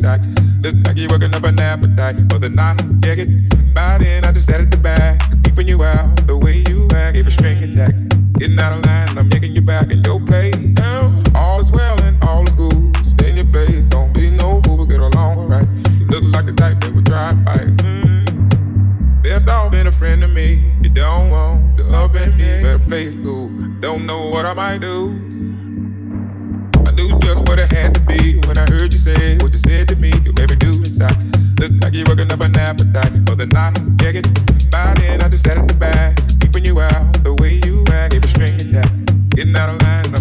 inside. Look like you're working up an appetite for the night. Check it. By then, I just sat at the back, keeping you out the way you act. A string attack. Getting out of line, I'm making you back in your place. All is well and all is good. Stay in your place, don't be no fool, get along alright. You look like the type that would drive by. Best off being a friend to me. You don't want the up and me. Better play it cool. Don't know what I might do. What it had to be when I heard you say what you said to me. You made me do inside. Look like you're working up an appetite for the night. Check it. By then, I just sat at the back, keeping you out the way you act. Gave a string attack. Getting out of line,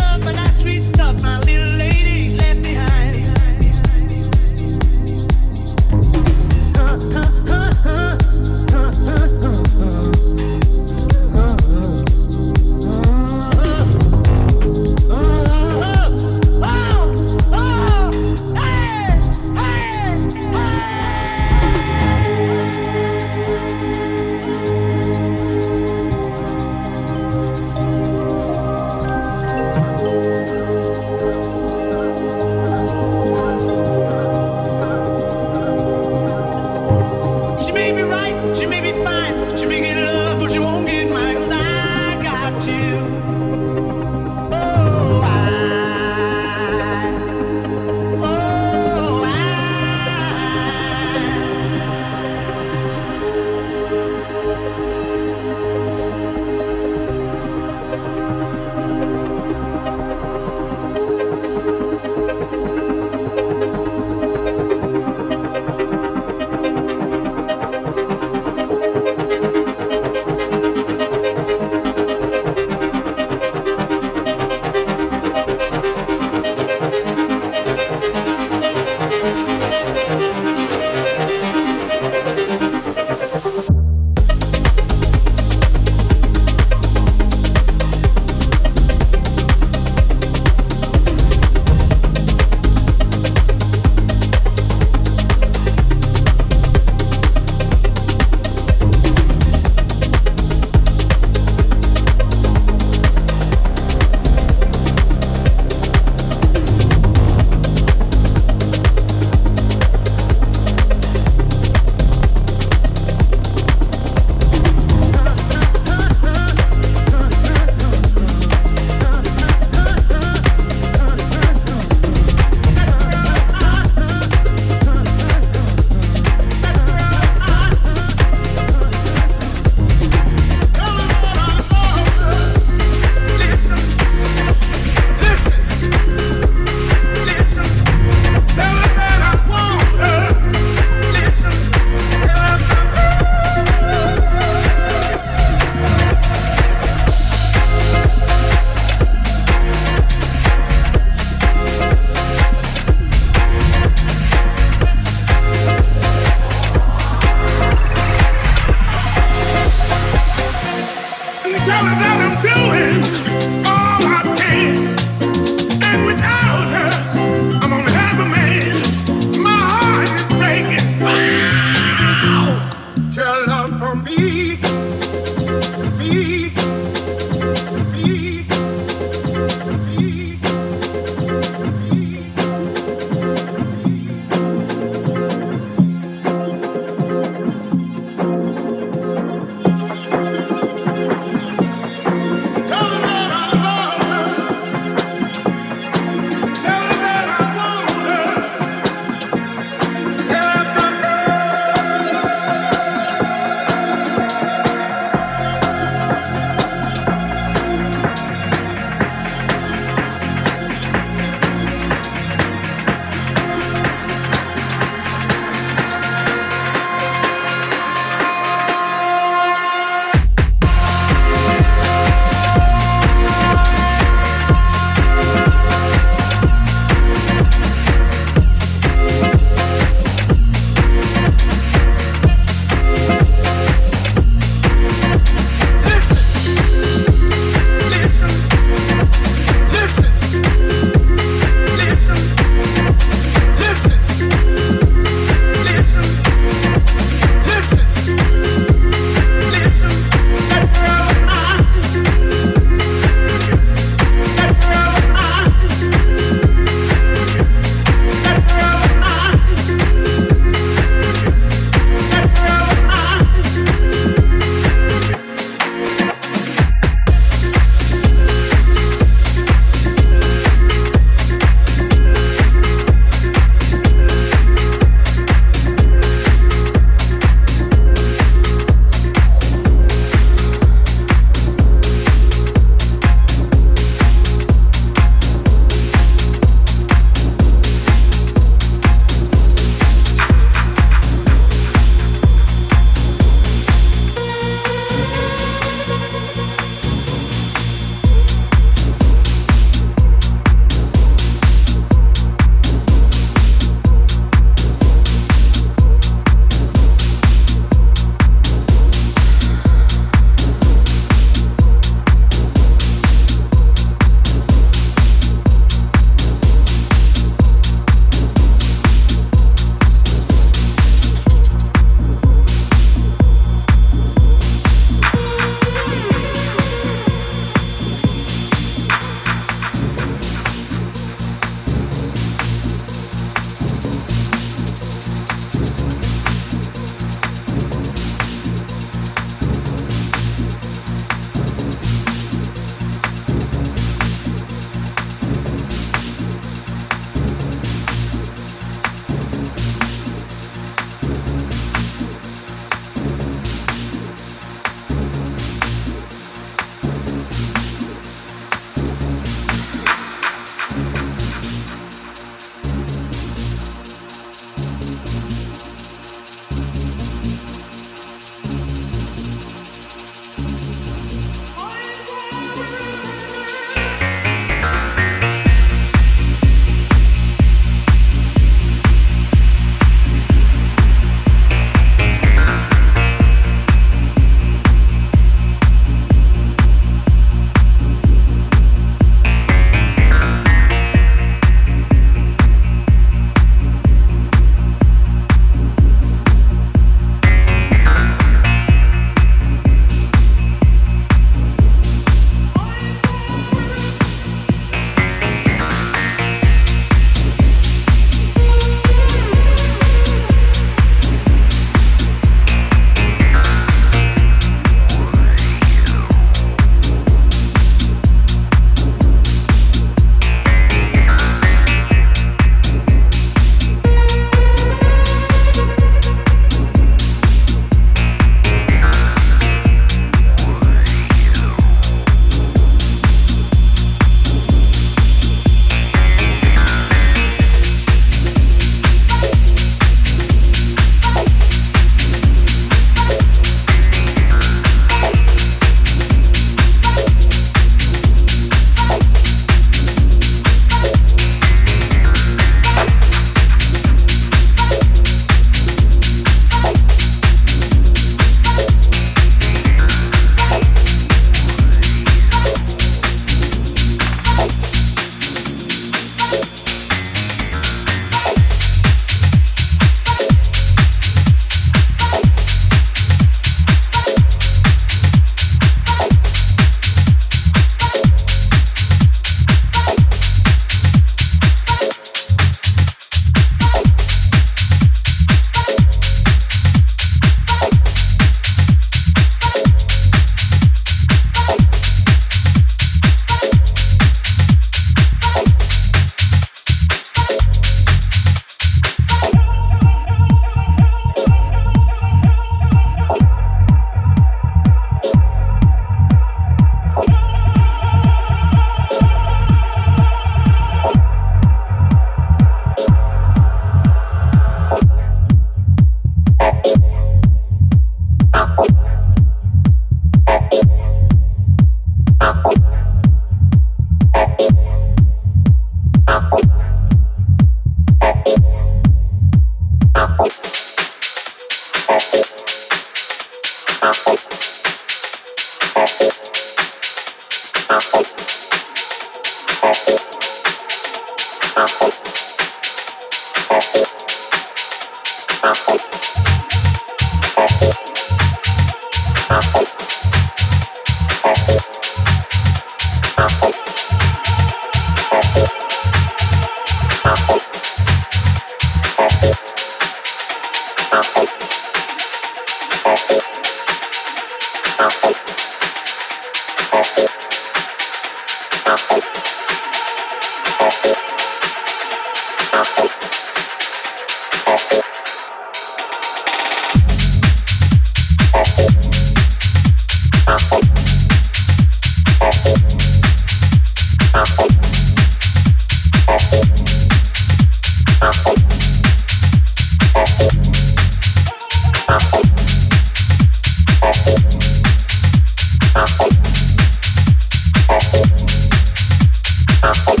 Perfect.